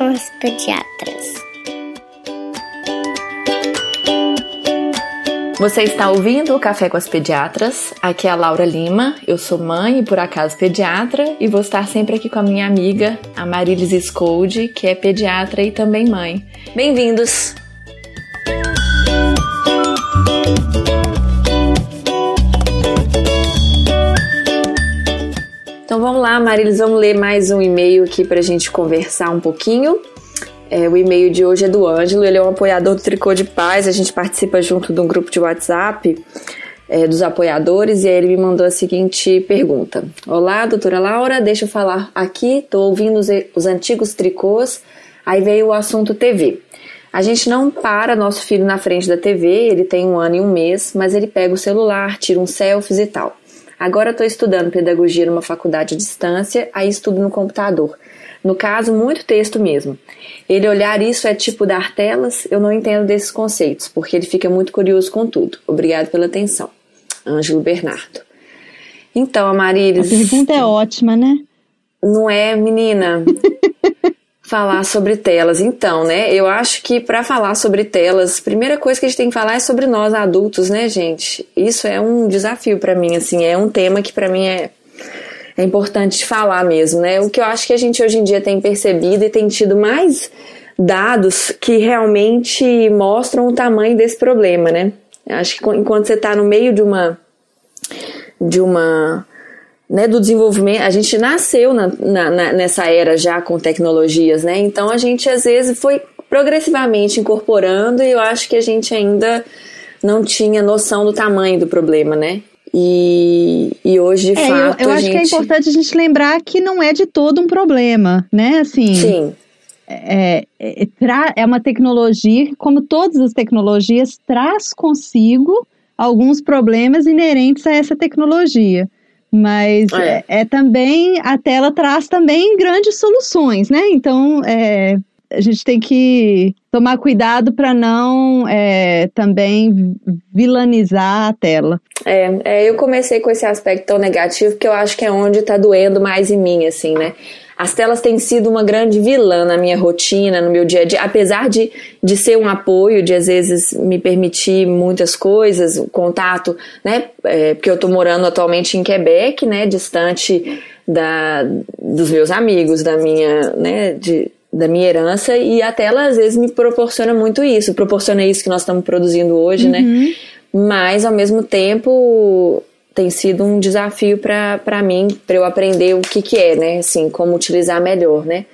com os pediatras. Você está ouvindo o Café com as Pediatras? Aqui é a Laura Lima, eu sou mãe e por acaso pediatra e vou estar sempre aqui com a minha amiga, a Marilis Scoldi, que é pediatra e também mãe. Bem-vindos! Vamos lá, Marilis, vamos ler mais um e-mail aqui para a gente conversar um pouquinho. É, o e-mail de hoje é do Ângelo, ele é um apoiador do Tricô de Paz, a gente participa junto de um grupo de WhatsApp é, dos apoiadores e aí ele me mandou a seguinte pergunta. Olá, doutora Laura, deixa eu falar aqui, estou ouvindo os, os antigos tricôs, aí veio o assunto TV. A gente não para nosso filho na frente da TV, ele tem um ano e um mês, mas ele pega o celular, tira uns selfies e tal. Agora estou estudando pedagogia numa faculdade à distância, aí estudo no computador. No caso, muito texto mesmo. Ele olhar isso é tipo dar telas, eu não entendo desses conceitos, porque ele fica muito curioso com tudo. Obrigado pela atenção. Ângelo Bernardo. Então, Amarilis. A pergunta é ótima, né? Não é, menina? falar sobre telas. Então, né? Eu acho que para falar sobre telas, primeira coisa que a gente tem que falar é sobre nós adultos, né, gente? Isso é um desafio para mim, assim, é um tema que para mim é é importante falar mesmo, né? O que eu acho que a gente hoje em dia tem percebido e tem tido mais dados que realmente mostram o tamanho desse problema, né? Acho que enquanto você está no meio de uma de uma né, do desenvolvimento, a gente nasceu na, na, nessa era já com tecnologias, né? Então a gente às vezes foi progressivamente incorporando e eu acho que a gente ainda não tinha noção do tamanho do problema, né? E, e hoje, de é, fato. Eu, eu acho gente... que é importante a gente lembrar que não é de todo um problema, né? Assim, Sim. É, é, é uma tecnologia que, como todas as tecnologias, traz consigo alguns problemas inerentes a essa tecnologia. Mas é. é, é também, a tela traz também grandes soluções, né? Então, é, a gente tem que tomar cuidado para não é, também vilanizar a tela. É, é, eu comecei com esse aspecto tão negativo que eu acho que é onde está doendo mais em mim, assim, né? As telas têm sido uma grande vilã na minha rotina, no meu dia a dia, apesar de, de ser um apoio, de às vezes me permitir muitas coisas, o contato, né? É, porque eu estou morando atualmente em Quebec, né? Distante da, dos meus amigos, da minha, né? De, da minha herança e a tela às vezes me proporciona muito isso, proporciona isso que nós estamos produzindo hoje, né? uhum. né? Mas ao mesmo tempo tem sido um desafio para mim, para eu aprender o que que é, né? Assim, como utilizar melhor, né?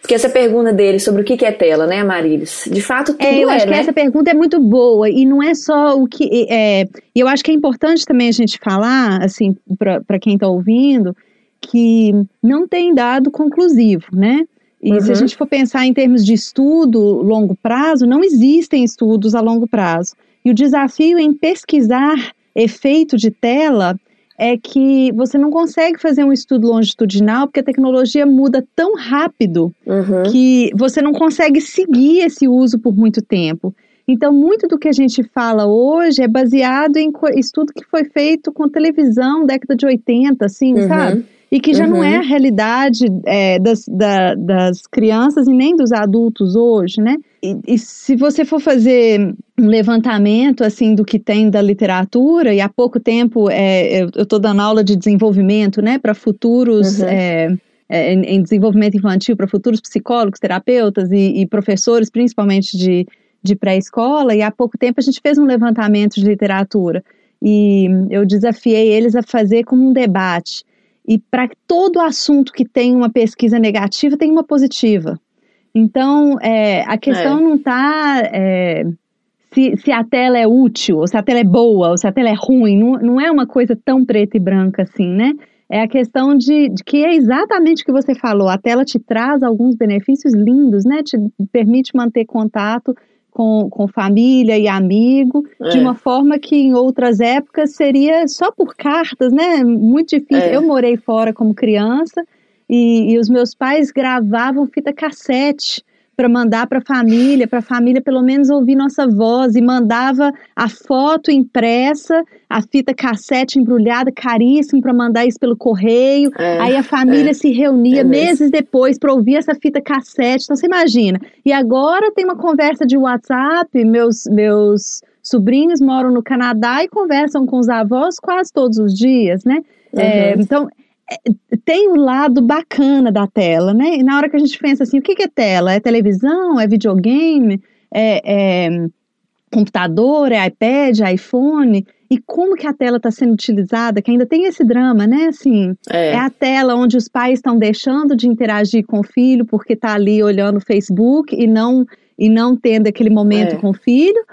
Porque essa pergunta dele sobre o que, que é tela, né, Marilis? De fato, tudo é. Eu é, acho né? que essa pergunta é muito boa e não é só o que. É, eu acho que é importante também a gente falar, assim, para quem está ouvindo, que não tem dado conclusivo, né? E uhum. se a uhum. gente for pensar em termos de estudo longo prazo, não existem estudos a longo prazo. E o desafio em pesquisar efeito de tela é que você não consegue fazer um estudo longitudinal porque a tecnologia muda tão rápido uhum. que você não consegue seguir esse uso por muito tempo. Então, muito do que a gente fala hoje é baseado em estudo que foi feito com televisão, década de 80, assim, uhum. sabe? E que já uhum. não é a uhum. realidade é, das, da, das crianças e nem dos adultos hoje, né? E, e, se você for fazer um levantamento assim do que tem da literatura e há pouco tempo é, eu estou dando aula de desenvolvimento, né, para futuros uhum. é, é, em desenvolvimento infantil para futuros psicólogos, terapeutas e, e professores, principalmente de, de pré-escola. E há pouco tempo a gente fez um levantamento de literatura e eu desafiei eles a fazer como um debate e para todo assunto que tem uma pesquisa negativa, tem uma positiva. Então, é, a questão é. não está é, se, se, a tela é útil, ou se a tela é boa, ou se a tela é ruim. Não, não é uma coisa tão preta e branca assim, né? É a questão de, de, que é exatamente o que você falou. A tela te traz alguns benefícios lindos, né? Te permite manter contato com, com família e amigo, é. de uma forma que em outras épocas seria só por cartas, né? Muito difícil. É. Eu morei fora como criança e, e, os meus pais gravavam fita cassete para mandar para a família, para a família pelo menos ouvir nossa voz, e mandava a foto impressa, a fita cassete embrulhada, caríssimo, para mandar isso pelo correio. É, Aí a família é, se reunia é meses depois para ouvir essa fita cassete. Então você imagina. E agora tem uma conversa de WhatsApp, meus, meus sobrinhos moram no Canadá e conversam com os avós quase todos os dias, né? Uhum. É, então, é, tem o lado bacana da tela, né? E na hora que a gente pensa assim, o que, que é tela? É televisão? É videogame? É, é computador? É iPad? É iPhone? E como que a tela está sendo utilizada? Que ainda tem esse drama, né? Assim, é, é a tela onde os pais estão deixando de interagir com o filho porque está ali olhando o Facebook e não e não tendo aquele momento é. com o filho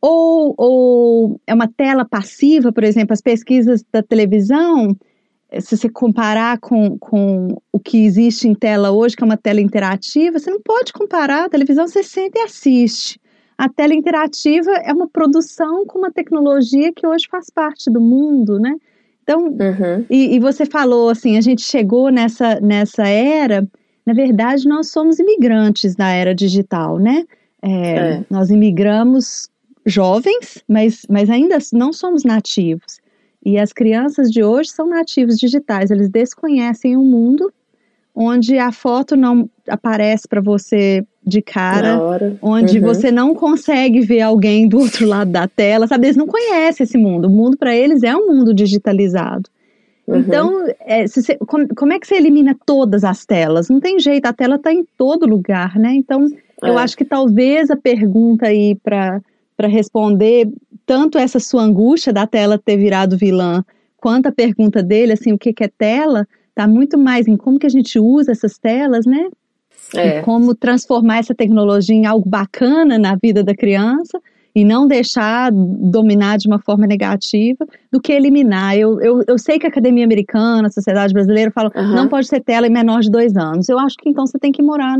ou, ou é uma tela passiva, por exemplo, as pesquisas da televisão, se você comparar com, com o que existe em tela hoje, que é uma tela interativa, você não pode comparar. A televisão você sempre assiste. A tela interativa é uma produção com uma tecnologia que hoje faz parte do mundo, né? Então, uhum. e, e, você falou assim, a gente chegou nessa, nessa era, na verdade, nós somos imigrantes na era digital, né? É, é. Nós imigramos jovens, mas, mas ainda não somos nativos. E as crianças de hoje são nativos digitais, eles desconhecem o um mundo onde a foto não aparece para você de cara, onde uhum. você não consegue ver alguém do outro lado da tela, sabe? Eles não conhecem esse mundo. O mundo para eles é um mundo digitalizado. Uhum. Então, é, você, como, como, é que você elimina todas as telas? Não tem jeito, a tela está em todo lugar, né? Então, é. eu acho que talvez a pergunta aí para para responder tanto essa sua angústia da tela ter virado vilã, quanto a pergunta dele, assim, o que, que é tela, está muito mais em como que a gente usa essas telas, né? É. E como transformar essa tecnologia em algo bacana na vida da criança e não deixar dominar de uma forma negativa do que eliminar. Eu, eu, eu sei que a Academia Americana, a Sociedade Brasileira fala uhum. não pode ser tela em menor de dois anos. Eu acho que então você tem que morar,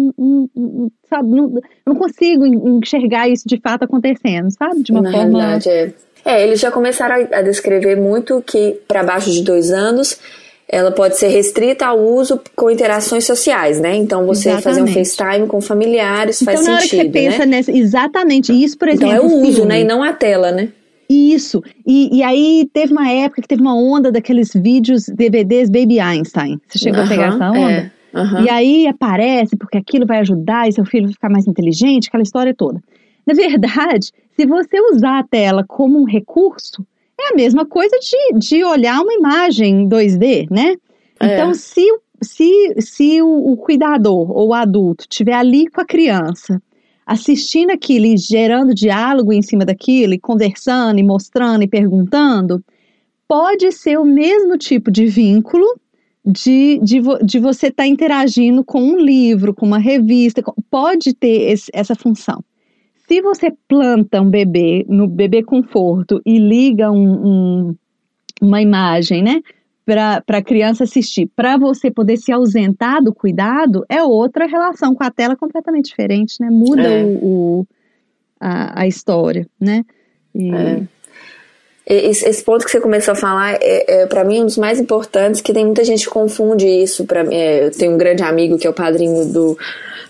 sabe, não, eu não consigo enxergar isso de fato acontecendo, sabe? De uma Na forma... Realidade, é. É, eles já começaram a, a descrever muito que para baixo de dois anos ela pode ser restrita ao uso com interações sociais, né? Então você exatamente. fazer um FaceTime com familiares então, faz na sentido, hora que você né? pensa nessa, exatamente isso, por exemplo. Então é o uso, filme. né? E não a tela, né? Isso. E, e aí teve uma época que teve uma onda daqueles vídeos DVDs Baby Einstein. Você chegou uh -huh, a pegar essa onda? É. Uh -huh. E aí aparece porque aquilo vai ajudar e seu filho vai ficar mais inteligente, aquela história toda. Na verdade, se você usar a tela como um recurso, é a mesma coisa de, de olhar uma imagem 2D, né? É. Então, se, se, se o, o cuidador ou o adulto estiver ali com a criança, assistindo aquilo e gerando diálogo em cima daquilo, e conversando, e mostrando, e perguntando, pode ser o mesmo tipo de vínculo de, de, de você estar tá interagindo com um livro, com uma revista, pode ter esse, essa função. Se você planta um bebê no bebê conforto e liga um, um, uma imagem, né? Para a criança assistir, para você poder se ausentar do cuidado, é outra relação com a tela completamente diferente, né? Muda é. o, o a, a, história, né? E... É. Esse, esse, ponto que você começou a falar é, é para mim um dos mais importantes, que tem muita gente que confunde isso. Pra, é, eu tenho um grande amigo que é o padrinho do,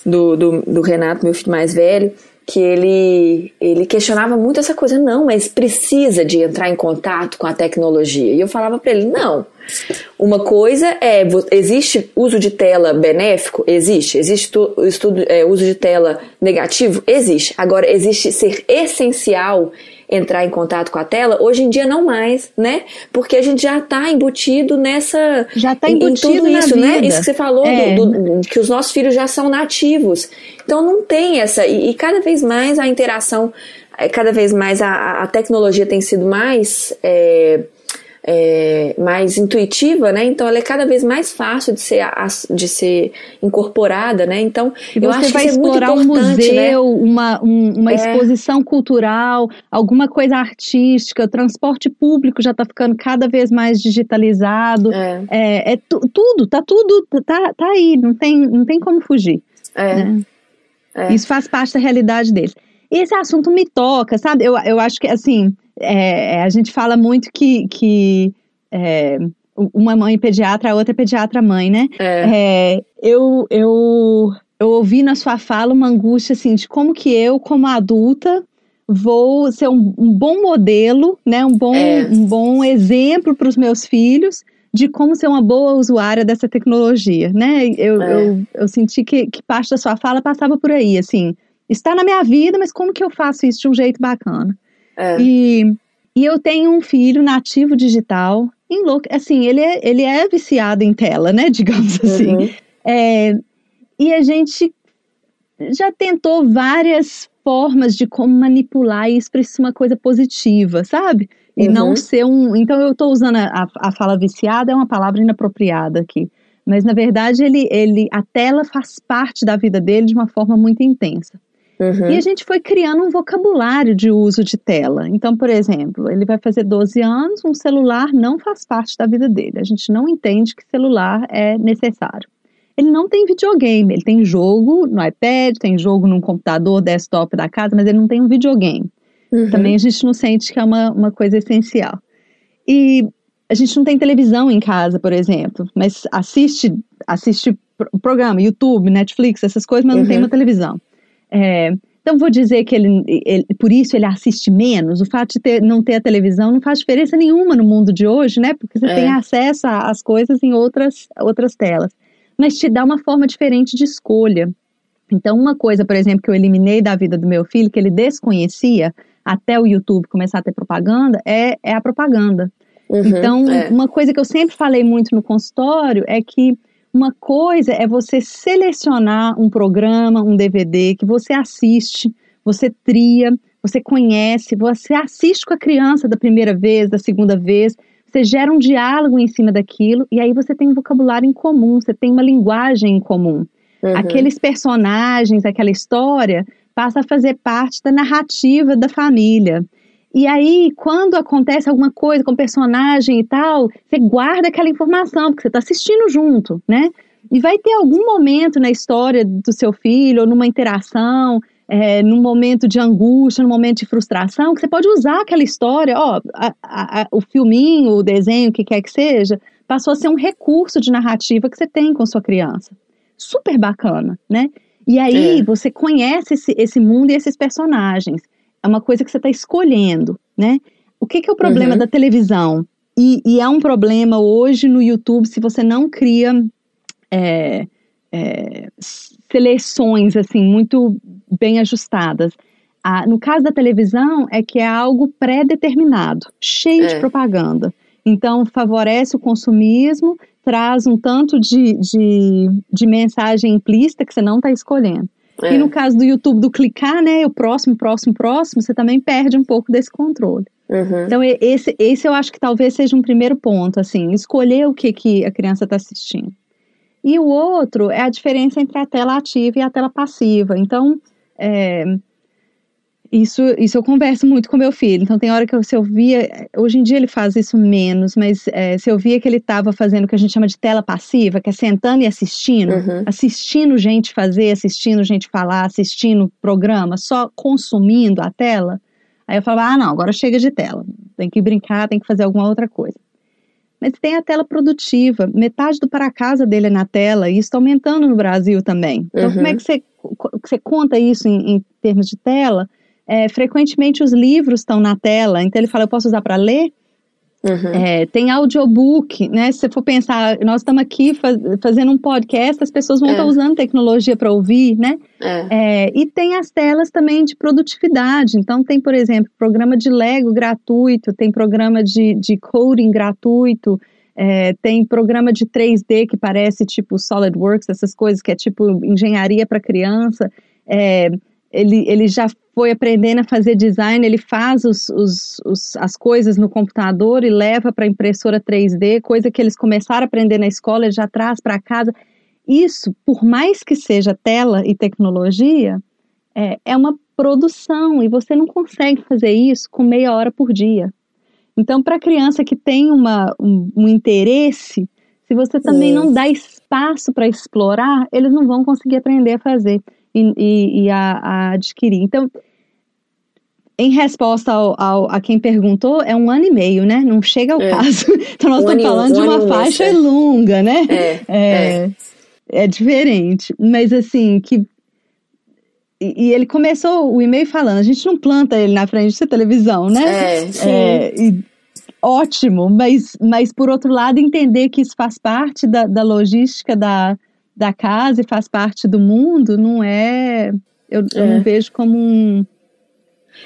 do, do, do Renato, meu filho mais velho, que ele, ele questionava muito essa coisa, não, mas precisa de entrar em contato com a tecnologia. E eu falava para ele, não. Uma coisa é, existe uso de tela benéfico? Existe. Existe estudo, é, uso de tela negativo? Existe. Agora, existe ser essencial entrar em contato com a tela, hoje em dia não mais, né? Porque a gente já está embutido nessa. Já está embutido em, tudo isso, vida. né? Isso que você falou, é. do, do, que os nossos filhos já são nativos. Então não tem essa. E, e cada vez mais a interação, é, cada vez mais a, a tecnologia tem sido mais. É, é, mais intuitiva, né? Então ela é cada vez mais fácil de ser, de ser incorporada, né? Então e eu acho que isso é muito importante, um museu, né? uma, um, uma é. exposição cultural, alguma coisa artística, o transporte público já está ficando cada vez mais digitalizado, é, é, é tu, tudo, tá tudo, tá, tá aí, não tem, não tem como fugir. É. Né? É. Isso faz parte da realidade deles. Esse assunto me toca, sabe? Eu, eu acho que, assim, é, é, a gente fala muito que, que é, uma mãe pediatra, a outra é pediatra mãe, né? É. é. eu, eu, eu ouvi na sua fala uma angústia assim de como que eu, como adulta, vou ser um, um bom modelo, né, um bom, um bom exemplo para os meus filhos de como ser uma boa usuária dessa tecnologia, né? Eu, eu, eu, senti que, que parte da sua fala passava por aí, assim, está na minha vida, mas como que eu faço isso de um jeito bacana? É. E, e eu tenho um filho nativo digital, em louco, assim, ele é, ele é viciado em tela, né, digamos assim. Uhum. É, e a gente já tentou várias formas de como manipular isso para isso uma coisa positiva, sabe? E uhum. não ser um. Então eu estou usando a, a fala viciada, é uma palavra inapropriada aqui. Mas na verdade ele, ele, a tela faz parte da vida dele de uma forma muito intensa. Uhum. E a gente foi criando um vocabulário de uso de tela. Então, por exemplo, ele vai fazer 12 anos, um celular não faz parte da vida dele. A gente não entende que celular é necessário. Ele não tem videogame, ele tem jogo no iPad, tem jogo num computador desktop da casa, mas ele não tem um videogame. Uhum. Também a gente não sente que é uma, uma coisa essencial. E a gente não tem televisão em casa, por exemplo, mas assiste, assiste programa, YouTube, Netflix, essas coisas, mas uhum. não tem uhum. uma televisão. É, então vou dizer que ele, ele, por isso ele assiste menos. O fato de ter, não ter a televisão não faz diferença nenhuma no mundo de hoje, né? Porque você é. tem acesso às coisas em outras, outras telas. Mas te dá uma forma diferente de escolha. Então, uma coisa, por exemplo, que eu eliminei da vida do meu filho, que ele desconhecia, até o YouTube começar a ter propaganda, é, é a propaganda. Uhum, então, é. uma coisa que eu sempre falei muito no consultório é que uma coisa é você selecionar um programa, um DVD que você assiste, você tria, você conhece, você assiste com a criança da primeira vez, da segunda vez, você gera um diálogo em cima daquilo e aí você tem um vocabulário em comum, você tem uma linguagem em comum. Uhum. Aqueles personagens, aquela história, passa a fazer parte da narrativa da família. E aí, quando acontece alguma coisa com o personagem e tal, você guarda aquela informação, porque você está assistindo junto, né? E vai ter algum momento na história do seu filho, ou numa interação, é, num momento de angústia, num momento de frustração, que você pode usar aquela história, ó, a, a, o filminho, o desenho, o que quer que seja, passou a ser um recurso de narrativa que você tem com sua criança. Super bacana, né? E aí é. você conhece esse, esse mundo e esses personagens. É uma coisa que você está escolhendo, né? O que, que é o problema uhum. da televisão? E, e, é um problema hoje no YouTube se você não cria é, é, seleções assim muito bem ajustadas. Ah, no caso da televisão é que é algo pré-determinado, cheio de é. propaganda. Então favorece o consumismo traz um tanto de, de, de mensagem implícita que você não está escolhendo. É. E no caso do YouTube, do clicar, né, o próximo, próximo, próximo, você também perde um pouco desse controle. Uhum. Então, esse, esse eu acho que talvez seja um primeiro ponto, assim, escolher o que, que a criança está assistindo. E o outro é a diferença entre a tela ativa e a tela passiva. Então, é, isso, isso eu converso muito com meu filho. Então, tem hora que eu, se eu via. Hoje em dia ele faz isso menos, mas é, se eu via que ele estava fazendo o que a gente chama de tela passiva, que é sentando e assistindo, uhum. assistindo gente fazer, assistindo gente falar, assistindo programa, só consumindo a tela, aí eu falava: ah, não, agora chega de tela. Tem que brincar, tem que fazer alguma outra coisa. Mas tem a tela produtiva, metade do para casa dele é na tela, e isso está aumentando no Brasil também. Então, uhum. como é que você, você conta isso em, em termos de tela? É, frequentemente os livros estão na tela, então ele fala, eu posso usar para ler? Uhum. É, tem audiobook, né? Se você for pensar, nós estamos aqui faz, fazendo um podcast, as pessoas vão é. estar usando tecnologia para ouvir, né? É. é. e tem as telas também de produtividade. Então, tem, por exemplo, programa de Lego gratuito, tem programa de, de coding gratuito, é, tem programa de 3D que parece tipo SolidWorks, essas coisas que é tipo engenharia para criança. É, ele, ele já foi aprendendo a fazer design, ele faz os, os, os, as coisas no computador e leva para a impressora 3D, coisa que eles começaram a aprender na escola, ele já traz para casa. Isso, por mais que seja tela e tecnologia, é, é uma produção e você não consegue fazer isso com meia hora por dia. Então, para a criança que tem uma, um, um interesse, se você também não dá espaço para explorar, eles não vão conseguir aprender a fazer e, e, e a, a, adquirir. Então, em resposta ao, ao, a quem perguntou, é um ano e meio, né? Não chega ao é. caso. Então, nós um estamos falando um, de uma faixa longa, né? É, é. é diferente. Mas assim, que. E, e ele começou o e-mail falando: a gente não planta ele na frente da televisão, né? É, sim. É, e, ótimo, mas, mas por outro lado, entender que isso faz parte da, da logística da, da casa e faz parte do mundo, não é. Eu, é. eu não vejo como um.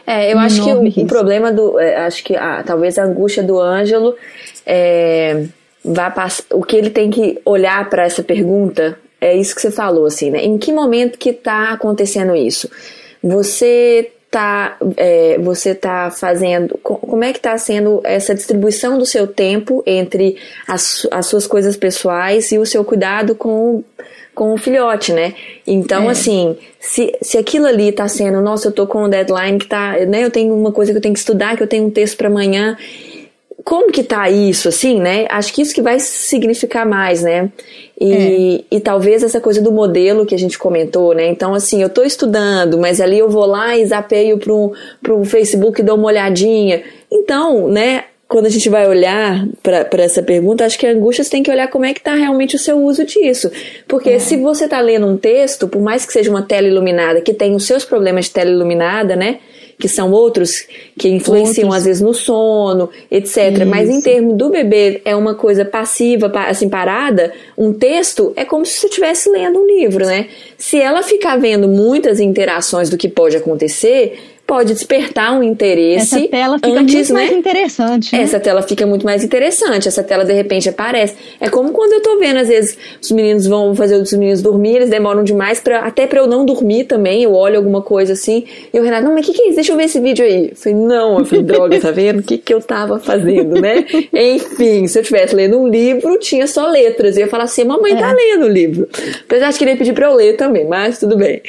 É, eu um acho que o, o, problema do. É, acho que ah, talvez a angústia do Ângelo é, vá passar. O que ele tem que olhar para essa pergunta é isso que você falou, assim, né? Em que momento que está acontecendo isso? Você tá, é, você tá fazendo, como é que está sendo essa distribuição do seu tempo entre as, as suas coisas pessoais e o seu cuidado com, com o filhote, né? Então, é. assim, se, se aquilo ali está sendo, nossa, eu tô com um deadline que tá, né? Eu tenho uma coisa que eu tenho que estudar, que eu tenho um texto para amanhã como que tá isso, assim, né? Acho que isso que vai significar mais, né? E, é. e talvez essa coisa do modelo que a gente comentou, né? Então, assim, eu tô estudando, mas ali eu vou lá e zapeio pro, pro Facebook e dou uma olhadinha. Então, né? Quando a gente vai olhar para essa pergunta, acho que a angústia você tem que olhar como é que está realmente o seu uso disso. Porque é. se você está lendo um texto, por mais que seja uma tela iluminada, que tem os seus problemas de tela iluminada, né? que são outros que influenciam outros. às vezes no sono, etc. Isso. Mas em termos do bebê é uma coisa passiva, assim parada, um texto é como se você estivesse lendo um livro, né? Se ela ficar vendo muitas interações do que pode acontecer, pode despertar um interesse. Essa tela fica antes, muito né? mais interessante. Né? Essa tela fica muito mais interessante. Essa tela de repente aparece. É como quando eu tô vendo, às vezes, os meninos vão fazer os meninos dormir, eles demoram demais para até para eu não dormir também. Eu olho alguma coisa assim. E o Renato, não, mas o que, que é isso? Deixa eu ver esse vídeo aí. Eu falei, não, eu falei, droga, tá vendo? O que, que eu tava fazendo, né? Enfim, se eu tivesse lendo um livro, tinha só letras. Eu ia falar assim, mamãe tá é. tá lendo o livro. Apesar de querer pedir pra eu ler também, mas tudo bem.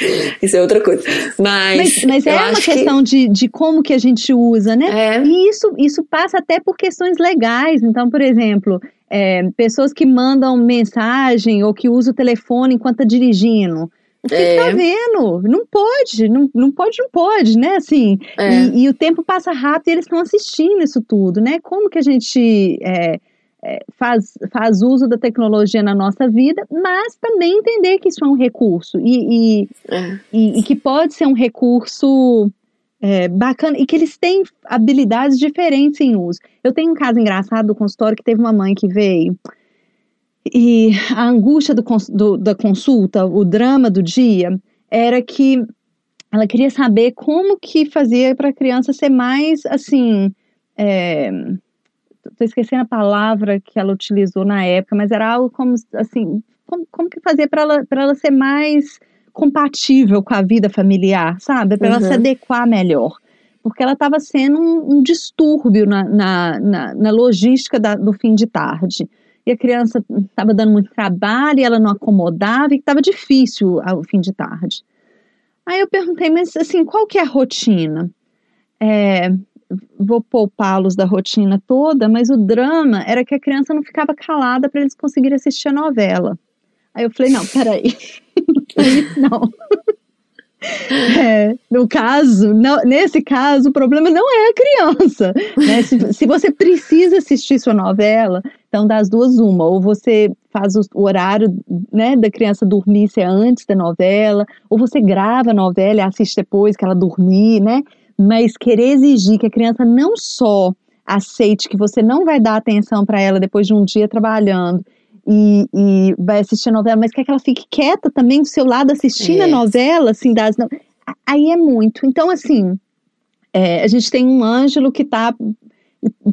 Isso é outra coisa. Mas, mas, mas é uma questão que... de, de como que a gente usa, né? É. E isso, isso passa até por questões legais. Então, por exemplo, é, pessoas que mandam mensagem ou que usam o telefone enquanto está dirigindo. Você é. tá vendo? Não pode, não, não pode, não pode, né? Assim, é. e, e, o tempo passa rápido e eles estão assistindo isso tudo, né? Como que a gente é, é, faz, faz uso da tecnologia na nossa vida, mas também entender que isso é um recurso e, e, é. e, e que pode ser um recurso é, bacana e que eles têm habilidades diferentes em uso. Eu tenho um caso engraçado do consultório que teve uma mãe que veio e a angústia do, do, da consulta, o drama do dia, era que ela queria saber como que fazia para a criança ser mais assim. É, Estou esquecendo a palavra que ela utilizou na época, mas era algo como assim, como, como que fazer para ela, ela ser mais compatível com a vida familiar, sabe? Para uhum. ela se uhum. adequar melhor. Porque ela estava sendo um, um distúrbio na, na, na, na logística da, do fim de tarde. E a criança estava dando muito trabalho, e ela não acomodava, e estava difícil o fim de tarde. Aí eu perguntei, mas assim, qual que é a rotina? É, vou poupá-los da rotina toda, mas o drama era que a criança não ficava calada para eles conseguirem assistir a novela. Aí eu falei, não, peraí. não. É, no caso, nesse caso, o problema não é a criança. Né? Se, se, você precisa assistir sua novela, então das duas, uma, ou você faz o, o horário né, da criança dormir, se é antes da novela, ou você grava a novela e assiste depois que ela dormir, né? Mas querer exigir que a criança não só aceite que você não vai dar atenção para ela depois de um dia trabalhando e, e, vai assistir a novela, mas quer que ela fique quieta também do seu lado assistindo é. a novela, assim, das, aí é muito. Então, assim, é, a gente tem um Ângelo que está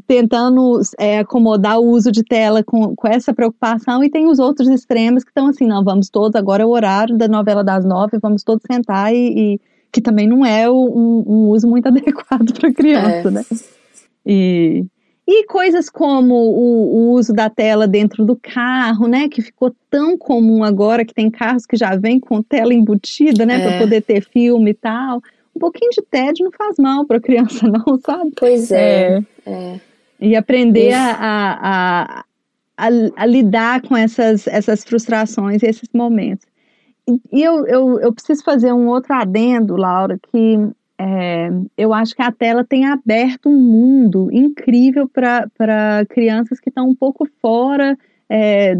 tentando é, acomodar o uso de tela com, com essa preocupação e tem os outros extremos que estão assim, não, vamos todos, agora é o horário da novela das nove, vamos todos sentar e, e que também não é um, um uso muito adequado para criança, é. né? E, e coisas como o, o, uso da tela dentro do carro, né? Que ficou tão comum agora que tem carros que já vêm com tela embutida, né? É. Para poder ter filme e tal. Um pouquinho de tédio não faz mal para criança, não, sabe? Pois é. é. é. E aprender a, a, a, a, lidar com essas, essas frustrações e esses momentos. E eu, eu, eu preciso fazer um outro adendo, Laura, que é, eu acho que a tela tem aberto um mundo incrível para crianças que estão um pouco fora é,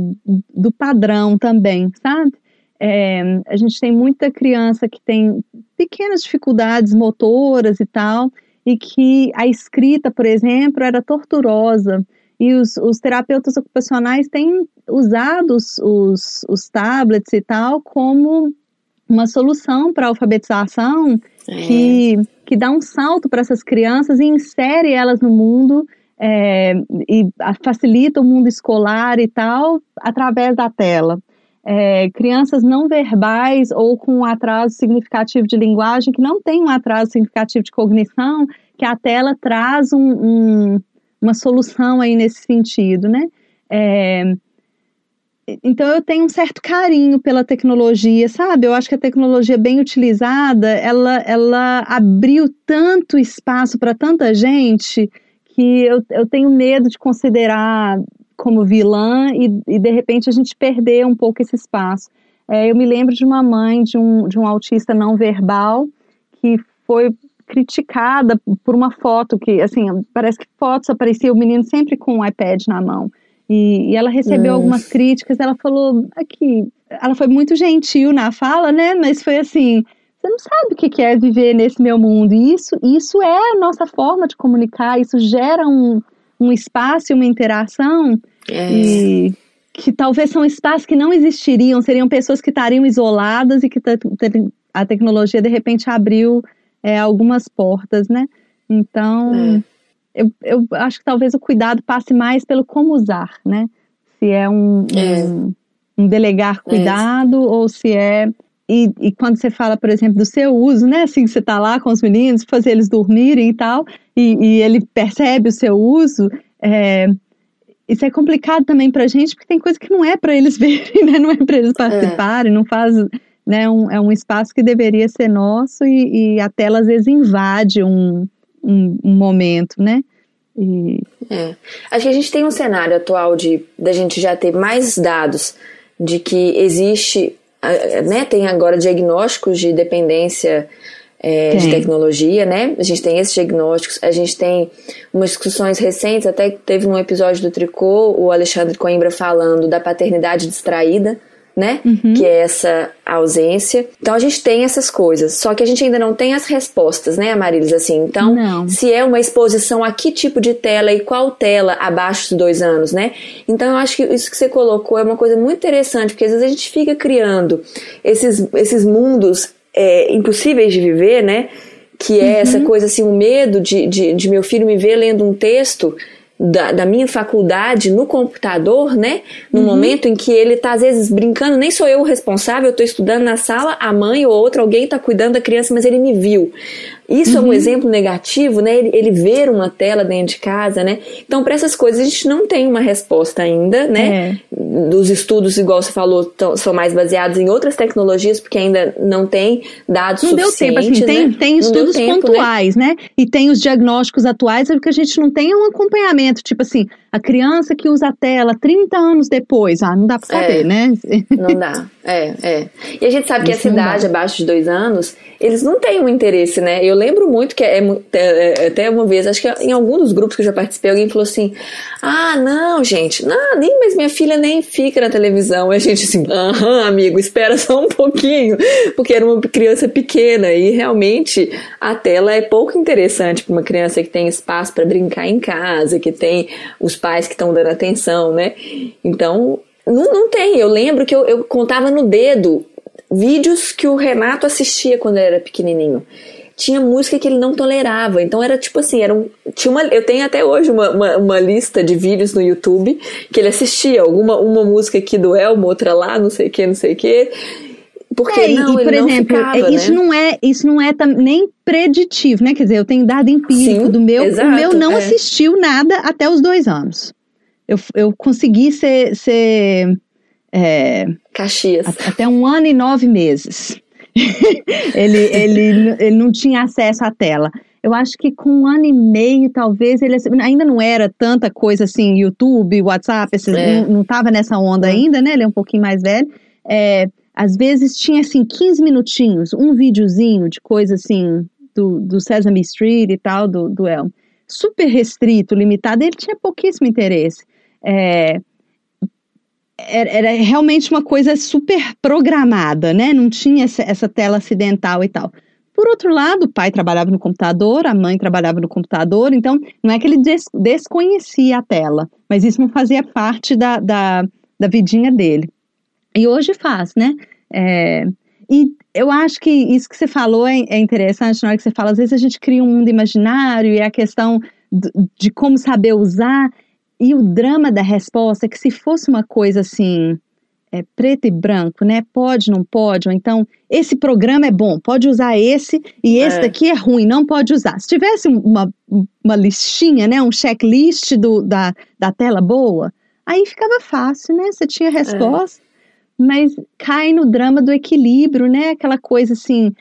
do padrão também, sabe? É, a gente tem muita criança que tem pequenas dificuldades motoras e tal, e que a escrita, por exemplo, era torturosa. E os, os terapeutas ocupacionais têm usado os, os, os tablets e tal como uma solução para alfabetização é. que, que dá um salto para essas crianças e insere elas no mundo é, e facilita o mundo escolar e tal através da tela. É, crianças não verbais ou com um atraso significativo de linguagem, que não tem um atraso significativo de cognição, que a tela traz um, um, uma solução aí nesse sentido, né? É, então eu tenho um certo carinho pela tecnologia, sabe? Eu acho que a tecnologia bem utilizada, ela, ela abriu tanto espaço para tanta gente que eu, eu tenho medo de considerar como vilã e, e de repente a gente perder um pouco esse espaço. É, eu me lembro de uma mãe de um, de um autista não verbal que foi criticada por uma foto que, assim, parece que fotos aparecia o menino sempre com o iPad na mão. E, e ela recebeu algumas críticas, ela falou aqui, ela foi muito gentil na fala, né? Mas foi assim, você não sabe o que é viver nesse meu mundo. E isso, isso é a nossa forma de comunicar, isso gera um, um espaço e uma interação é. e que talvez são espaços que não existiriam, seriam pessoas que estariam isoladas e que a tecnologia de repente abriu é, algumas portas, né? Então, é. Eu, eu acho que talvez o cuidado passe mais pelo como usar, né? Se é um, é. um, um delegar é cuidado ou se é e, e, quando você fala, por exemplo, do seu uso, né? Assim, você tá lá com os meninos, fazer eles dormirem e tal, e, e ele percebe o seu uso, é, isso é complicado também pra gente, porque tem coisa que não é para eles verem, né? Não é para eles é. participarem, é. não faz, né? Um, é um espaço que deveria ser nosso e, e a tela às vezes invade um, um, um momento, né? E... É. Acho que a gente tem um cenário atual de da gente já ter mais dados de que existe né, tem agora diagnósticos de dependência é, de tecnologia, né? A gente tem esses diagnósticos, a gente tem umas discussões recentes, até teve num episódio do Tricô, o Alexandre Coimbra falando da paternidade distraída, né? Uhum. Que é essa ausência. Então a gente tem essas coisas, só que a gente ainda não tem as respostas, né, Amarilis? Assim, então, não. se é uma exposição a que tipo de tela e qual tela abaixo dos dois anos, né? Então eu acho que isso que você colocou é uma coisa muito interessante, porque às vezes a gente fica criando esses, esses mundos é, impossíveis de viver, né? Que é uhum. essa coisa assim, o medo de, de, de meu filho me ver lendo um texto da, da, minha faculdade no computador, né? No uhum. momento em que ele tá, às vezes, brincando, nem sou eu o responsável, eu tô estudando na sala, a mãe ou outra, alguém tá cuidando da criança, mas ele me viu. Isso uhum. é um uhum. exemplo negativo, né? Ele, ele, ver uma tela dentro de casa, né? Então, para essas coisas, a gente não tem uma resposta ainda, né? É. Dos estudos, igual você falou, tão, são mais baseados em outras tecnologias, porque ainda não tem dados não suficientes. Não deu tempo, assim, tem, né? tem estudos tempo, né? pontuais, né? né? E tem os diagnósticos atuais, é porque a gente não tem um acompanhamento, tipo assim, a criança que usa a tela 30 anos depois, ah, não dá pra saber, é, né? Não dá, é, é. E a gente sabe que essa idade, abaixo de dois anos, eles não têm um interesse, né? Eu lembro muito que é, é, é, até uma vez, acho que em algum dos grupos que eu já participei, alguém falou assim: Ah, não, gente, não, nem, mas minha filha nem fica na televisão. E a gente assim, aham, amigo, espera só um pouquinho, porque era uma criança pequena e realmente a tela é pouco interessante para uma criança que tem espaço para brincar em casa, que tem os pais que estão dando atenção, né? Então, não, não tem. Eu lembro que eu, eu contava no dedo vídeos que o Renato assistia quando ele era pequenininho. Tinha música que ele não tolerava, então era tipo assim, era um, tinha uma, eu tenho até hoje uma, uma, uma, lista de vídeos no YouTube que ele assistia, alguma uma música aqui do Elmo, outra lá, não sei o que, não sei o que. Porque é, não, e, por exemplo, ficava, é, isso né? não é isso não é nem preditivo, né? Quer dizer, eu tenho dado empírico Sim, do meu, exato, o meu não é. assistiu nada até os dois anos. Eu, eu consegui ser, ser é, Caxias. Até um ano e nove meses. ele, ele, ele não tinha acesso à tela. Eu acho que com um ano e meio, talvez, ele ainda não era tanta coisa assim, YouTube, WhatsApp, esses, é. não estava nessa onda ainda, né? Ele é um pouquinho mais velho. É, às vezes tinha assim 15 minutinhos, um videozinho de coisa assim do, do Sesame Street e tal, do, do Elmo. Super restrito, limitado, ele tinha pouquíssimo interesse. É, era, era, realmente uma coisa super programada, né? Não tinha essa, essa tela acidental e tal. Por outro lado, o pai trabalhava no computador, a mãe trabalhava no computador, então não é que ele des desconhecia a tela, mas isso não fazia parte da, da, da vidinha dele. E hoje faz, né? É, e eu acho que isso que você falou é, é, interessante na hora que você fala, às vezes a gente cria um mundo imaginário e a questão de, como saber usar e o drama da resposta, é que se fosse uma coisa assim, é, preto e branco, né? Pode, não pode, ou então esse programa é bom, pode usar esse e esse é. daqui é ruim, não pode usar. Se tivesse uma, uma listinha, né? Um checklist do, da, da tela boa, aí ficava fácil, né? Você tinha resposta, é. Mas cai no drama do equilíbrio, né? Aquela coisa assim,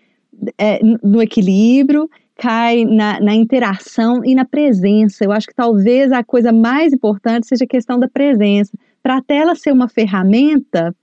é, no equilíbrio cai na, na, interação e na presença. Eu acho que talvez a coisa mais importante seja a questão da presença. Para a tela ser uma ferramenta,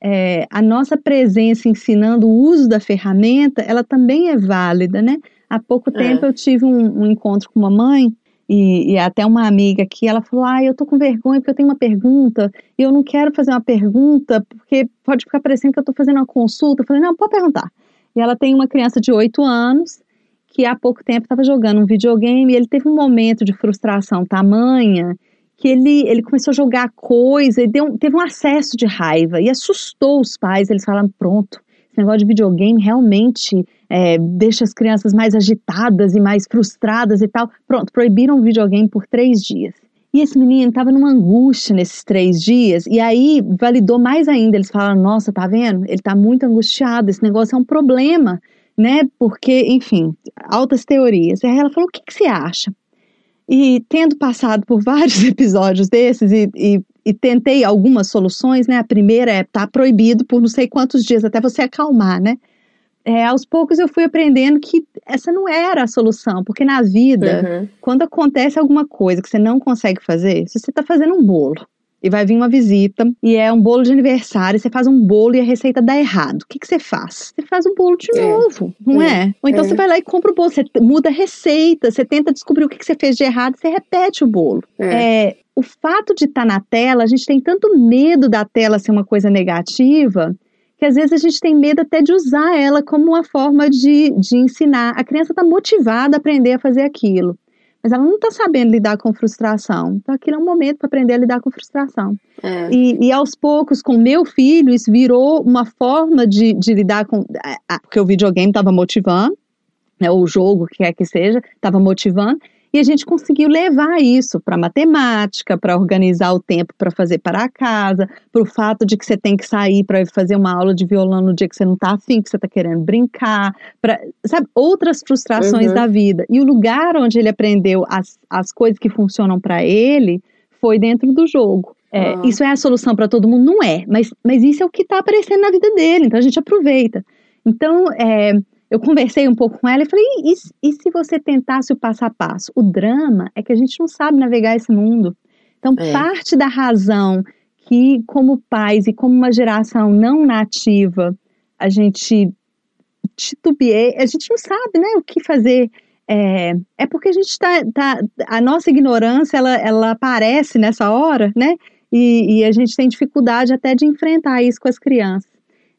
é, a nossa presença ensinando o uso da ferramenta, ela também é válida, né? Há pouco é. tempo eu tive um, um, encontro com uma mãe e, e, até uma amiga aqui, ela falou, ah, eu tô com vergonha porque eu tenho uma pergunta e eu não quero fazer uma pergunta porque pode ficar parecendo que eu tô fazendo uma consulta. Eu falei, não, pode perguntar. E ela tem uma criança de 8 anos que há pouco tempo estava jogando um videogame e ele teve um momento de frustração tamanha que ele, ele começou a jogar coisa e deu, teve um acesso de raiva e assustou os pais. Eles falaram: pronto, esse negócio de videogame realmente é, deixa as crianças mais agitadas e mais frustradas e tal. Pronto, proibiram o videogame por três dias. E esse menino estava numa angústia nesses três dias, e aí validou mais ainda. Eles falaram: Nossa, tá vendo? Ele está muito angustiado, esse negócio é um problema né? Porque, enfim, altas teorias. E aí ela falou: o que, que você acha? E tendo passado por vários episódios desses e, e, e, tentei algumas soluções, né? A primeira é tá proibido por não sei quantos dias até você acalmar, né? É, aos poucos eu fui aprendendo que essa não era a solução, porque na vida, uhum. quando acontece alguma coisa que você não consegue fazer, se você está fazendo um bolo e vai vir uma visita e é um bolo de aniversário, você faz um bolo e a receita dá errado. O que, que você faz? Você faz um bolo de é. novo, não é? é? Ou então é. você vai lá e compra o bolo, você muda a receita, você tenta descobrir o que, que você fez de errado, você repete o bolo. É. é o fato de estar tá na tela, a gente tem tanto medo da tela ser uma coisa negativa, que às vezes a gente tem medo até de usar ela como uma forma de, de ensinar. A criança está motivada a aprender a fazer aquilo mas ela não está sabendo lidar com frustração. Então, aquilo é um momento para aprender a lidar com frustração. É. E, e, aos poucos, com meu filho, isso virou uma forma de, de lidar com. Porque o videogame estava motivando, né, o jogo, que quer que seja, estava motivando, e a gente conseguiu levar isso para matemática, para organizar o tempo para fazer para a casa, para o fato de que você tem que sair para fazer uma aula de violão no dia que você não está afim, que você está querendo brincar, sabe, outras frustrações uhum. da vida. E o lugar onde ele aprendeu as, as coisas que funcionam para ele foi dentro do jogo. É, uhum. Isso é a solução para todo mundo? Não é, mas, mas isso é o que está aparecendo na vida dele, então a gente aproveita. Então, é, eu conversei um pouco com ela e falei: e, e, se você tentasse o passo a passo? O drama é que a gente não sabe navegar esse mundo. Então, é. parte da razão que, como pais e como uma geração não nativa, a gente titubeia, a gente não sabe né, o que fazer. É, é porque a gente está. Tá, a nossa ignorância ela, ela aparece nessa hora, né? E, e a gente tem dificuldade até de enfrentar isso com as crianças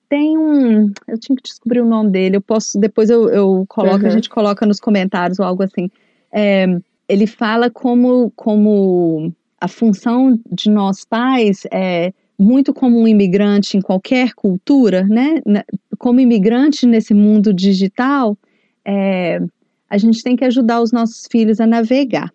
tem um. Eu tinha que descobrir o nome dele. Eu posso. Depois eu, eu coloco, uhum. a gente coloca nos comentários ou algo assim. É, ele fala como, como a função de nós pais é muito como um imigrante em qualquer cultura, né? Como imigrante nesse mundo digital, é, a gente tem que ajudar os nossos filhos a navegar.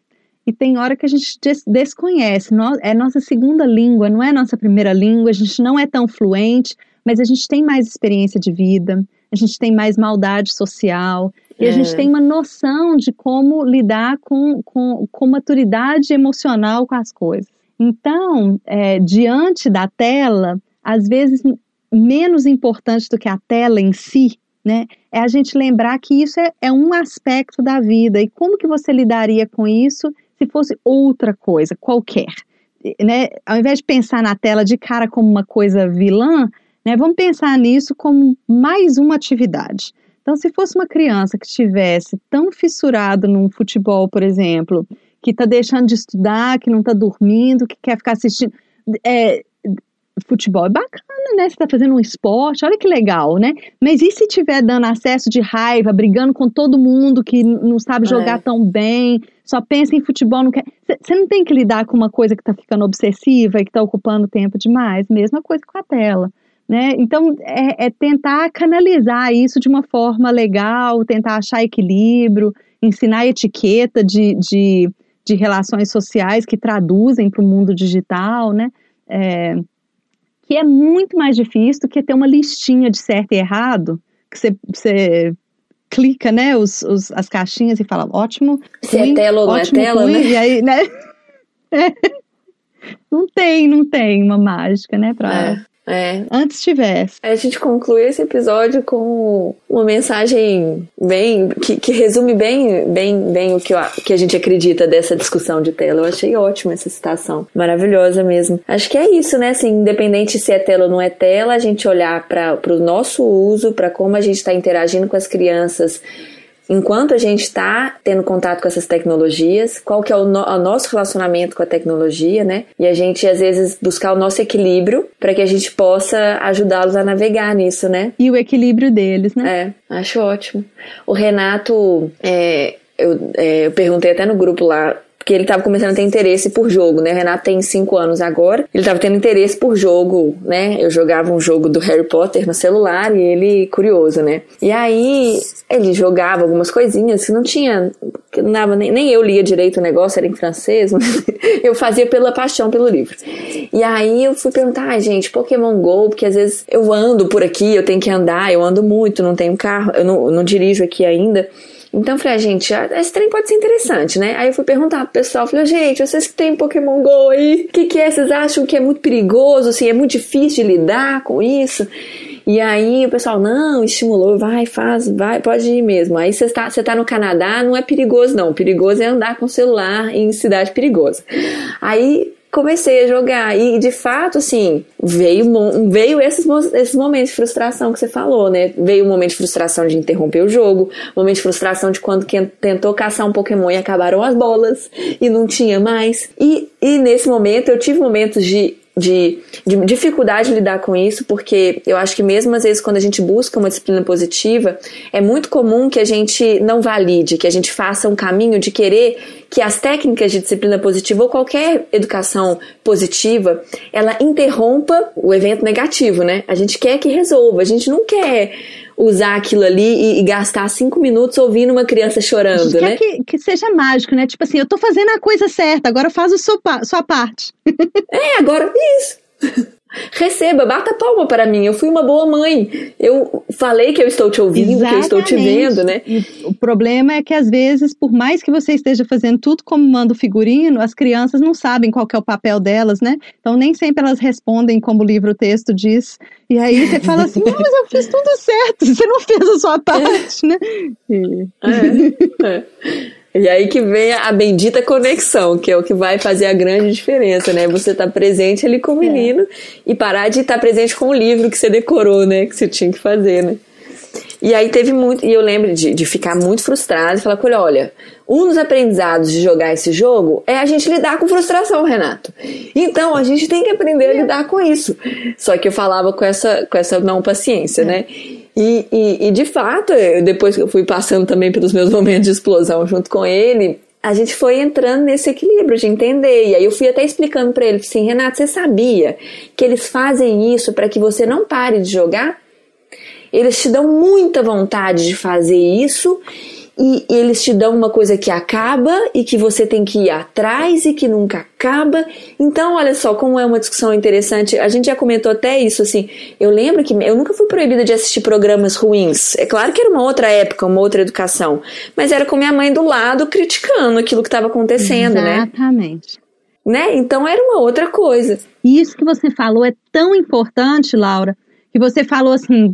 E tem hora que a gente des desconhece, é nossa segunda língua, não é nossa primeira língua, a gente não é tão fluente, mas a gente tem mais experiência de vida, a gente tem mais maldade social, e a gente é. tem uma noção de como lidar com, com, com maturidade emocional com as coisas. Então, é, diante da tela, às vezes menos importante do que a tela em si, né, é a gente lembrar que isso é, é um aspecto da vida e como que você lidaria com isso se fosse outra coisa, qualquer. Né? Ao invés de pensar na tela de cara como uma coisa vilã, né? Vamos pensar nisso como mais uma atividade. Então, se fosse uma criança que estivesse tão fissurado num futebol, por exemplo, que está deixando de estudar, que não está dormindo, que quer ficar assistindo, é, futebol é bacana, né? Você tá fazendo um esporte, olha que legal, né? Mas e se tiver dando acesso de raiva, brigando com todo mundo que não sabe jogar é. tão bem, só pensa em futebol, não quer. Você não tem que lidar com uma coisa que tá ficando obsessiva e que tá ocupando tempo demais. Mesma coisa com a tela. Né? Então, é, é tentar canalizar isso de uma forma legal, tentar achar equilíbrio, ensinar etiqueta de, de, de relações sociais que traduzem para o mundo digital, né? É, que é muito mais difícil do que ter uma listinha de certo e errado, que você, você clica, né, os, os, as caixinhas e fala, ótimo, Se é ruim, é tela ou não é tela, ruim, né? E aí, né? Não tem, não tem uma mágica, né, pra... É. É. Antes tivesse. A gente conclui esse episódio com uma mensagem bem. que, que resume bem, bem, bem o que, eu, que a gente acredita dessa discussão de tela. Eu achei ótima essa citação. Maravilhosa mesmo. Acho que é isso, né? Assim, independente se é tela ou não é tela, a gente olhar para o nosso uso, para como a gente está interagindo com as crianças enquanto a gente está tendo contato com essas tecnologias, qual que é o, no, o, nosso relacionamento com a tecnologia, né? E a gente, às vezes, buscar o nosso equilíbrio para que a gente possa ajudá-los a navegar nisso, né? E o equilíbrio deles, né? É, acho ótimo. O Renato, é, eu, é, eu perguntei até no grupo lá porque ele estava começando a ter interesse por jogo, né? O Renato tem 5 anos agora, ele estava tendo interesse por jogo, né? Eu jogava um jogo do Harry Potter no celular e ele curioso, né? E aí ele jogava algumas coisinhas que não tinha, que não dava, nem, nem eu lia direito o negócio, era em francês, mas eu fazia pela paixão pelo livro. E aí eu fui perguntar, ah, gente, Pokémon GO, porque às vezes eu ando por aqui, eu tenho que andar, eu ando muito, não tenho carro, eu não, eu não dirijo aqui ainda. Então falei, ah, gente, esse trem pode ser interessante, né? Aí eu fui perguntar pro pessoal, falei, gente, vocês que tem Pokémon GO aí, o que, que é? Vocês acham que é muito perigoso, assim, é muito difícil de lidar com isso? E aí o pessoal, não, estimulou, vai, faz, vai, pode ir mesmo. Aí você está, você tá no Canadá, não é perigoso, não. Perigoso é andar com celular em cidade perigosa. Aí comecei a jogar. E de fato, assim, veio, veio esses, esses momentos de frustração que você falou, né? Veio o um momento de frustração de interromper o jogo, momento de frustração de quando tentou caçar um Pokémon e acabaram as bolas e não tinha mais. E, e nesse momento eu tive momentos de de, de, dificuldade de lidar com isso, porque eu acho que mesmo às vezes quando a gente busca uma disciplina positiva, é muito comum que a gente não valide, que a gente faça um caminho de querer que as técnicas de disciplina positiva ou qualquer educação positiva, ela interrompa o evento negativo, né? A gente quer que resolva, a gente não quer usar aquilo ali e, e, gastar cinco minutos ouvindo uma criança chorando, né? Que, que seja mágico, né? Tipo assim, eu tô fazendo a coisa certa, agora faz a sua, sua parte. é, agora isso. Receba, bata palma para mim. Eu fui uma boa mãe. Eu falei que eu estou te ouvindo, Exatamente. que eu estou te vendo, né? E o problema é que às vezes, por mais que você esteja fazendo tudo como manda o figurino, as crianças não sabem qual é o papel delas, né? Então nem sempre elas respondem como o livro texto diz. E aí você fala assim: "Não, mas eu fiz tudo certo. Você não fez a sua parte, né?" E... É, é. E aí que vem a bendita conexão, que é o que vai fazer a grande diferença, né? Você tá presente ali com o menino é. e parar de estar tá presente com o livro que você decorou, né? Que você tinha que fazer, né? E aí teve muito, e eu lembro de, de ficar muito frustrada e falar com ele, olha, um dos aprendizados de jogar esse jogo é a gente lidar com frustração, Renato. Então a gente tem que aprender a lidar com isso. Só que eu falava com essa, com essa não paciência, é. né? E, e, e de fato, depois que eu fui passando também pelos meus momentos de explosão junto com ele, a gente foi entrando nesse equilíbrio de entender. E aí eu fui até explicando para ele assim, Renato, você sabia que eles fazem isso para que você não pare de jogar? Eles te dão muita vontade de fazer isso e eles te dão uma coisa que acaba e que você tem que ir atrás e que nunca acaba. Então, olha só como é uma discussão interessante. A gente já comentou até isso, assim. Eu lembro que eu nunca fui proibida de assistir programas ruins. É claro que era uma outra época, uma outra educação. Mas era com minha mãe do lado criticando aquilo que estava acontecendo, Exatamente. né? Exatamente. Né? Então era uma outra coisa. Isso que você falou é tão importante, Laura, que você falou assim: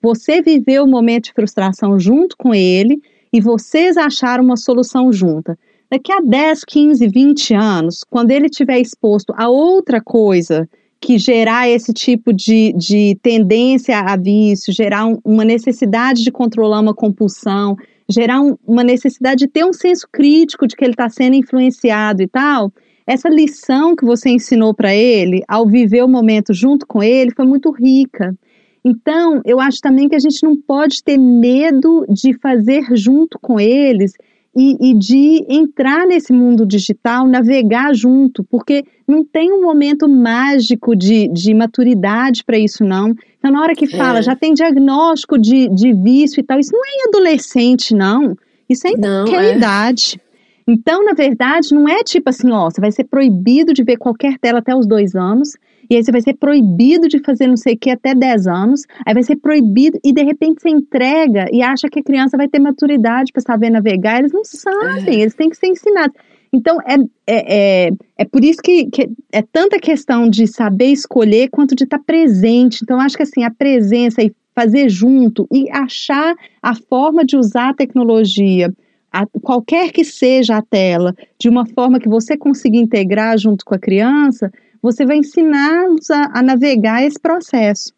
você viveu o um momento de frustração junto com ele e vocês acharam uma solução junta. Daqui a 10, 15, 20 anos, quando ele estiver exposto a outra coisa que gerar esse tipo de, de tendência a vício, gerar um, uma necessidade de controlar uma compulsão, gerar um, uma necessidade de ter um senso crítico de que ele está sendo influenciado e tal, essa lição que você ensinou para ele, ao viver o momento junto com ele, foi muito rica. Então, eu acho também que a gente não pode ter medo de fazer junto com eles e, e, de entrar nesse mundo digital, navegar junto, porque não tem um momento mágico de, de maturidade para isso, não. Então, na hora que fala, é. já tem diagnóstico de, de vício e tal, isso não é em adolescente, não. Isso é em não, qualquer é. idade. Então, na verdade, não é tipo assim, ó, você vai ser proibido de ver qualquer tela até os dois anos, e aí você vai ser proibido de fazer não sei o que até 10 anos, aí vai ser proibido, e de repente você entrega e acha que a criança vai ter maturidade para saber navegar, eles não sabem, é. eles têm que ser ensinados. Então, é, é, é, é por isso que, que, é tanta questão de saber escolher quanto de estar presente. Então, acho que assim, a presença e fazer junto e achar a forma de usar a tecnologia, a, qualquer que seja a tela, de uma forma que você consiga integrar junto com a criança, você vai ensiná-los a, a, navegar esse processo.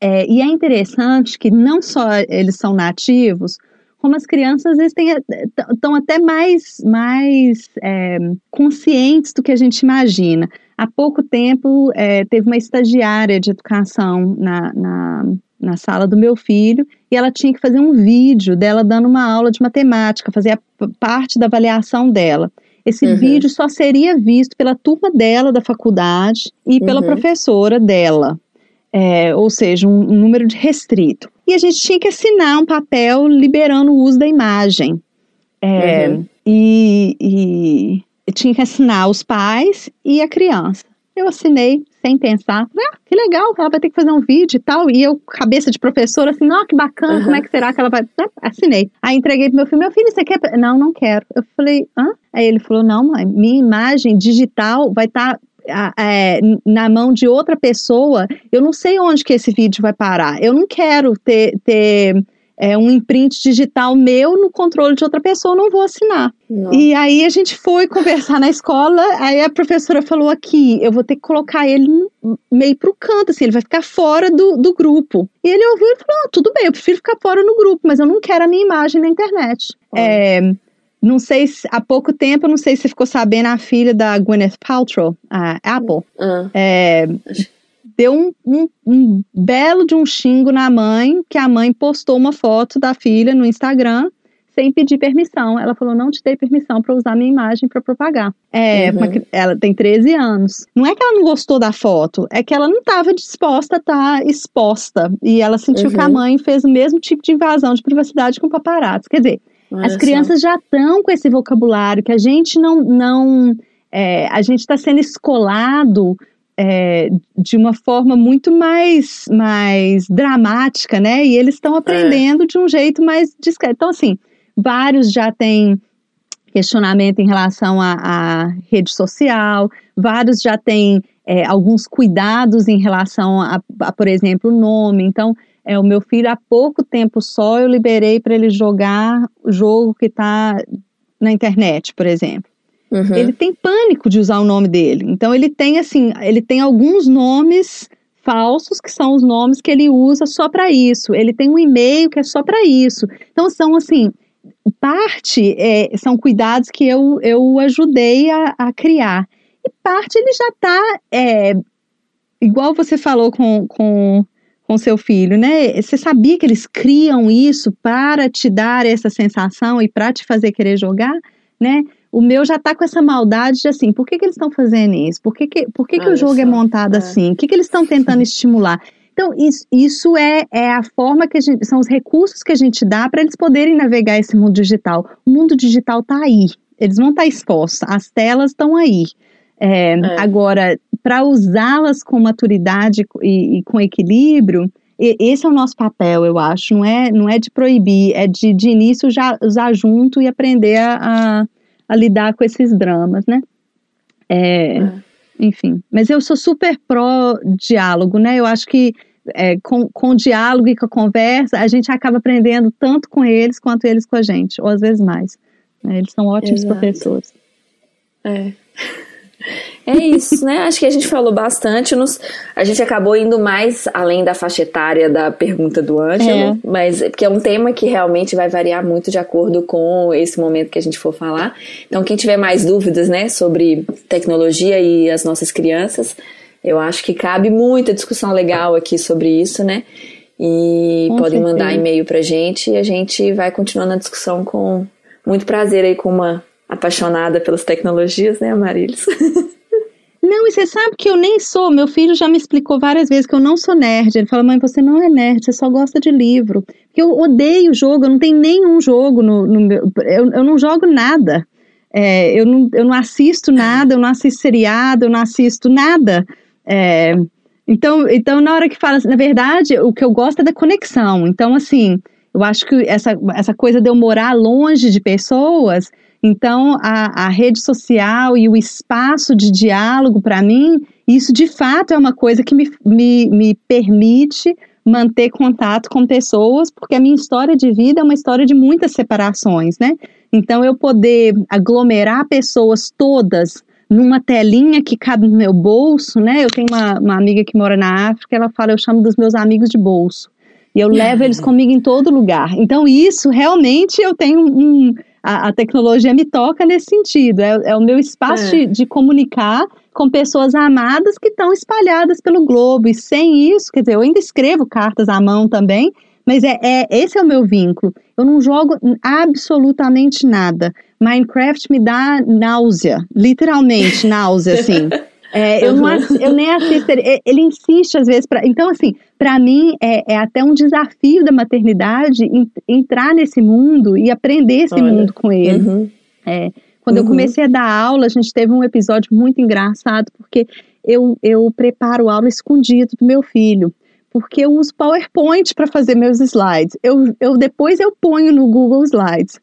É, e é interessante que não só eles são nativos, como as crianças estão até mais, mais é, conscientes do que a gente imagina. Há pouco tempo é, teve uma estagiária de educação na, na, na, sala do meu filho e ela tinha que fazer um vídeo dela dando uma aula de matemática, fazer parte da avaliação dela. Esse uhum. vídeo só seria visto pela turma dela da faculdade e pela uhum. professora dela. É, ou seja, um, um número de restrito. E a gente tinha que assinar um papel liberando o uso da imagem. É, uhum. e, e tinha que assinar os pais e a criança. Eu assinei sem pensar. Ah, que legal, ela vai ter que fazer um vídeo e tal. E eu, cabeça de professora, assim, ó, que bacana, uhum. como é que será que ela vai. Ah, assinei. Aí entreguei pro meu filho, meu filho, você quer. Não, não quero. Eu falei, hã? Aí ele falou, não, mãe, minha imagem digital vai estar. Tá é, na mão de outra pessoa, eu não sei onde que esse vídeo vai parar. Eu não quero ter, ter é, um imprint digital meu no controle de outra pessoa, não vou assinar. Não. E aí a gente foi conversar na escola, aí a professora falou aqui, eu vou ter que colocar ele meio pro canto, assim, ele vai ficar fora do, do grupo. E ele ouviu e falou, ah, tudo bem, eu prefiro ficar fora no grupo, mas eu não quero a minha imagem na internet. É, não sei se, há pouco tempo, não sei se ficou sabendo, a filha da Gwyneth Paltrow, a Apple, uh. é, deu um, um, um, belo de um xingo na mãe, que a mãe postou uma foto da filha no Instagram sem pedir permissão. Ela falou: não te dei permissão para usar minha imagem para propagar. É, uhum. ela tem 13 anos. Não é que ela não gostou da foto, é que ela não estava disposta a estar tá exposta. E ela sentiu uhum. que a uhum. mãe fez o mesmo tipo de invasão de privacidade com paparazzi. Quer dizer, Olha as crianças só. já estão com esse vocabulário que a gente não. não é, a gente está sendo escolado é, de uma forma muito mais, mais dramática, né? E eles estão aprendendo é. de um jeito mais discreto. Então, assim, vários já têm questionamento em relação à, rede social, vários já têm é, alguns cuidados em relação a, a, por exemplo, o nome. Então, é, o meu filho, há pouco tempo só, eu liberei para ele jogar o jogo que está na internet, por exemplo. Uhum. Ele tem pânico de usar o nome dele. Então ele tem assim, ele tem alguns nomes falsos que são os nomes que ele usa só para isso. Ele tem um e-mail que é só para isso. Então são assim, parte é, são cuidados que eu, eu ajudei a, a criar. E parte ele já está é, igual você falou com, com com seu filho, né? Você sabia que eles criam isso para te dar essa sensação e para te fazer querer jogar, né? O meu já tá com essa maldade de assim, por que, que eles estão fazendo isso? Por que, que, por que, que o jogo é montado é. assim? O que, que eles estão tentando estimular? Então, isso, isso é, é a forma que a gente, são os recursos que a gente dá para eles poderem navegar esse mundo digital. O mundo digital tá aí, eles vão estar tá expostos, as telas estão aí. É, é. Agora, para usá-las com maturidade e, e, com equilíbrio, esse é o nosso papel, eu acho. Não é, não é de proibir, é de, de início já usar junto e aprender a, a a lidar com esses dramas, né? É, é. Enfim, mas eu sou super pró-diálogo, né? Eu acho que é, com, com o diálogo e com a conversa, a gente acaba aprendendo tanto com eles quanto eles com a gente, ou às vezes mais. Né? Eles são ótimos Exato. professores. É. É isso, né? Acho que a gente falou bastante. Nos, a gente acabou indo mais além da faixa etária da pergunta do Ângelo, é. mas porque é um tema que realmente vai variar muito de acordo com esse momento que a gente for falar. Então, quem tiver mais dúvidas, né, sobre tecnologia e as nossas crianças, eu acho que cabe muita discussão legal aqui sobre isso, né? E com podem certeza. mandar e-mail pra gente e a gente vai continuando a discussão com muito prazer aí com uma apaixonada pelas tecnologias, né, Marilis? Não, e você sabe que eu nem sou. Meu filho já me explicou várias vezes que eu não sou nerd. Ele fala, mãe, você não é nerd, você só gosta de livro. Porque eu odeio jogo, eu não tenho nenhum jogo no, no meu. Eu, eu não jogo nada. É, eu, não, eu não assisto nada, eu não assisto seriado, eu não assisto nada. É, então, então, na hora que fala, na verdade, o que eu gosto é da conexão. Então, assim, eu acho que essa, essa coisa de eu morar longe de pessoas então, a, a rede social e o espaço de diálogo, para mim, isso de fato é uma coisa que me, me, me permite manter contato com pessoas, porque a minha história de vida é uma história de muitas separações, né? Então, eu poder aglomerar pessoas todas numa telinha que cabe no meu bolso, né? Eu tenho uma, uma amiga que mora na África, ela fala, eu chamo dos meus amigos de bolso. E eu levo eles comigo em todo lugar. Então, isso realmente eu tenho um, a, a tecnologia me toca nesse sentido. É, é o meu espaço é. de, de comunicar com pessoas amadas que estão espalhadas pelo globo. E sem isso, quer dizer, eu ainda escrevo cartas à mão também, mas é, é esse é o meu vínculo. Eu não jogo absolutamente nada. Minecraft me dá náusea, literalmente náusea, assim. É, eu, não, eu nem assisto, ele, ele insiste às vezes. Pra, então, assim, para mim é, é, até um desafio da maternidade entrar nesse mundo e aprender esse Olha. mundo com ele. Uhum. É, quando uhum. eu comecei a dar aula, a gente teve um episódio muito engraçado, porque eu, eu preparo aula escondido do meu filho porque eu uso PowerPoint para fazer meus slides. Eu, eu depois eu ponho no Google Slides.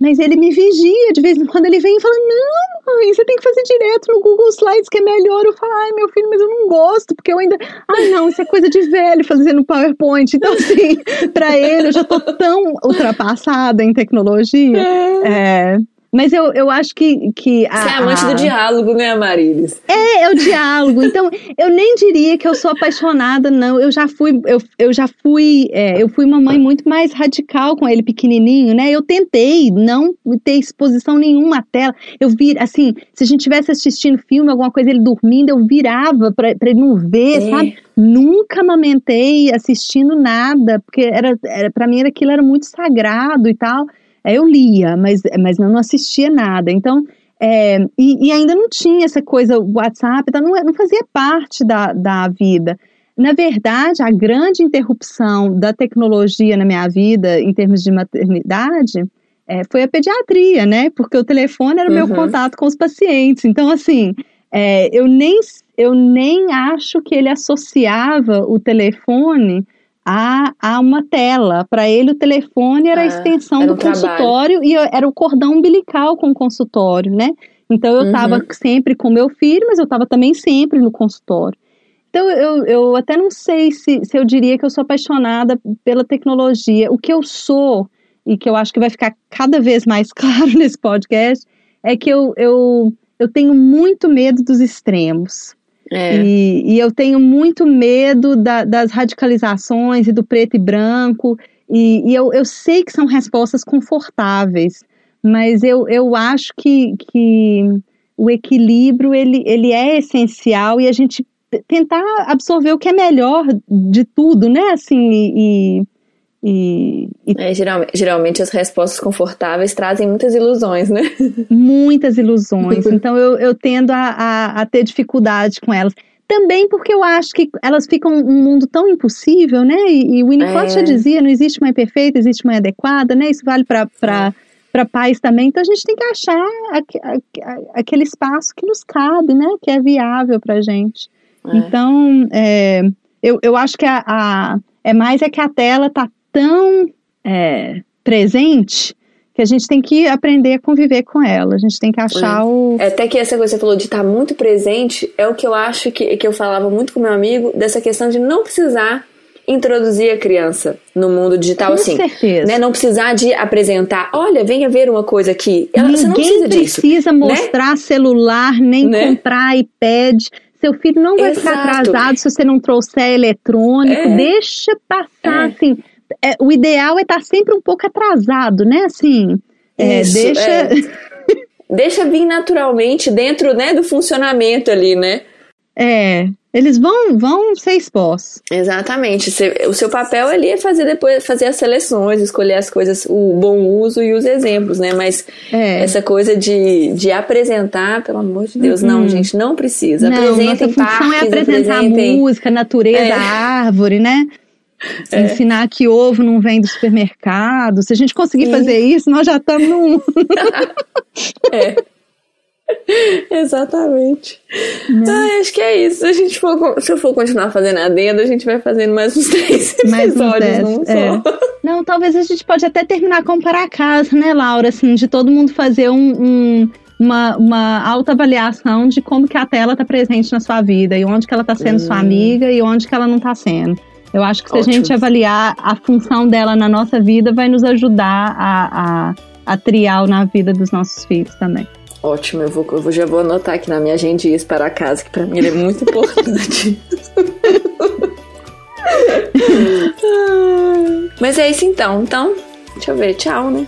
Mas ele me vigia, de vez em quando ele vem e fala: Não, mãe, você tem que fazer direto no Google Slides, que é melhor. Eu falo: Ai, meu filho, mas eu não gosto, porque eu ainda. Ai, não, isso é coisa de velho fazer no PowerPoint. Então, assim, para ele, eu já tô tão ultrapassada em tecnologia. É. é mas eu, eu acho que. que a, Você é amante a... do diálogo, né, Marilis? É, é o diálogo. Então, eu nem diria que eu sou apaixonada, não. Eu já fui, eu, eu já fui, é, eu fui uma mãe muito mais radical com ele pequenininho, né? Eu tentei não ter exposição nenhuma à tela. Eu vi, assim, se a gente tivesse assistindo filme, alguma coisa, ele dormindo, eu virava pra, pra ele não ver, é. sabe? Nunca amamentei assistindo nada, porque era, era para mim era, aquilo era muito sagrado e tal. Eu lia, mas, mas não assistia nada. Então, é, e, e, ainda não tinha essa coisa, WhatsApp, então não, não fazia parte da, da vida. Na verdade, a grande interrupção da tecnologia na minha vida, em termos de maternidade, é, foi a pediatria, né? Porque o telefone era o uhum. meu contato com os pacientes. Então, assim, é, eu, nem, eu nem acho que ele associava o telefone a, a uma tela. Para ele, o telefone era ah, a extensão era um do consultório e era o cordão umbilical com o consultório, né? Então eu estava uhum. sempre com meu filho, mas eu estava também sempre no consultório. Então eu, eu até não sei se, se eu diria que eu sou apaixonada pela tecnologia. O que eu sou, e que eu acho que vai ficar cada vez mais claro nesse podcast, é que eu, eu, eu tenho muito medo dos extremos. É. E, e, eu tenho muito medo da, das radicalizações e do preto e branco. E, e eu, eu, sei que são respostas confortáveis, mas eu, eu acho que, que o equilíbrio ele, ele é essencial e a gente tentar absorver o que é melhor de tudo, né? Assim, e, e, e... É, geralmente, geralmente, as respostas confortáveis trazem muitas ilusões, né? Muitas ilusões. então eu, eu tendo a, a, a, ter dificuldade com elas. Também porque eu acho que elas ficam um mundo tão impossível, né? E, e o Winnicott é. já dizia: não existe mãe perfeita, existe mãe adequada, né? Isso vale para. É para pais também, então a gente tem que achar aquele espaço que nos cabe, né? Que é viável para gente. É. Então, é, eu, eu acho que a, a, é mais é que a tela está tão é, presente que a gente tem que aprender a conviver com ela. A gente tem que achar é. o. É, até que essa coisa que você falou de estar tá muito presente é o que eu acho que, que eu falava muito com meu amigo dessa questão de não precisar introduzir a criança no mundo digital Com assim. certeza. Né? Não precisar de apresentar, olha, venha ver uma coisa aqui. Ela, você não Ninguém precisa disso. precisa né? mostrar celular, nem Né? comprar iPad. Seu filho não vai ficar Exato. atrasado se você não trouxer eletrônico. É. Deixa passar, É. assim. É, o ideal é estar sempre um pouco atrasado, né? Assim, é, Isso, deixa. é. Deixa vir naturalmente dentro né, do funcionamento ali, né? É, eles vão, vão ser expostos. Exatamente. O seu papel ali é fazer depois fazer as seleções, escolher as coisas, o bom uso e os exemplos, né? Mas É. essa coisa de, de apresentar, pelo amor de Deus, Uhum. não, gente, não precisa. Não, apresentem nossa função parques, é apresentar apresentem. música, natureza, É. árvore, né? Ensinar que ovo não vem do supermercado. Se a gente conseguir Sim. fazer isso, nós já estamos num. É. Exatamente. Ah, acho que é isso. Se, a gente for, se eu for continuar fazendo adendo, a gente vai fazendo mais uns três Mais uns episódios dez, num é. só. Não, talvez a gente pode até terminar com para casa, né, Laura? Assim, de todo mundo fazer um, um- uma, uma autoavaliação de como que a tela está presente na sua vida e onde que ela está sendo sua Hum. amiga e onde que ela não está sendo. Eu acho que se Ótimo. a gente avaliar a função dela na nossa vida, vai nos ajudar a, a, a triar na vida dos nossos filhos também. Ótimo, eu, vou, eu vou- já vou anotar aqui na minha agenda isso para casa, que pra mim ele é muito importante. Mas é isso então. Então, deixa eu ver. Tchau, né?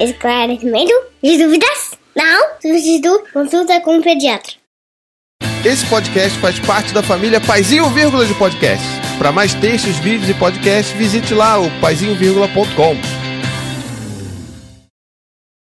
Esclarecimento de dúvidas? Não? Substituto consulta com o pediatra. Esse podcast faz parte da família Paizinho Vírgula de Podcast. Para mais textos, vídeos e podcasts, visite lá o paizinho.com.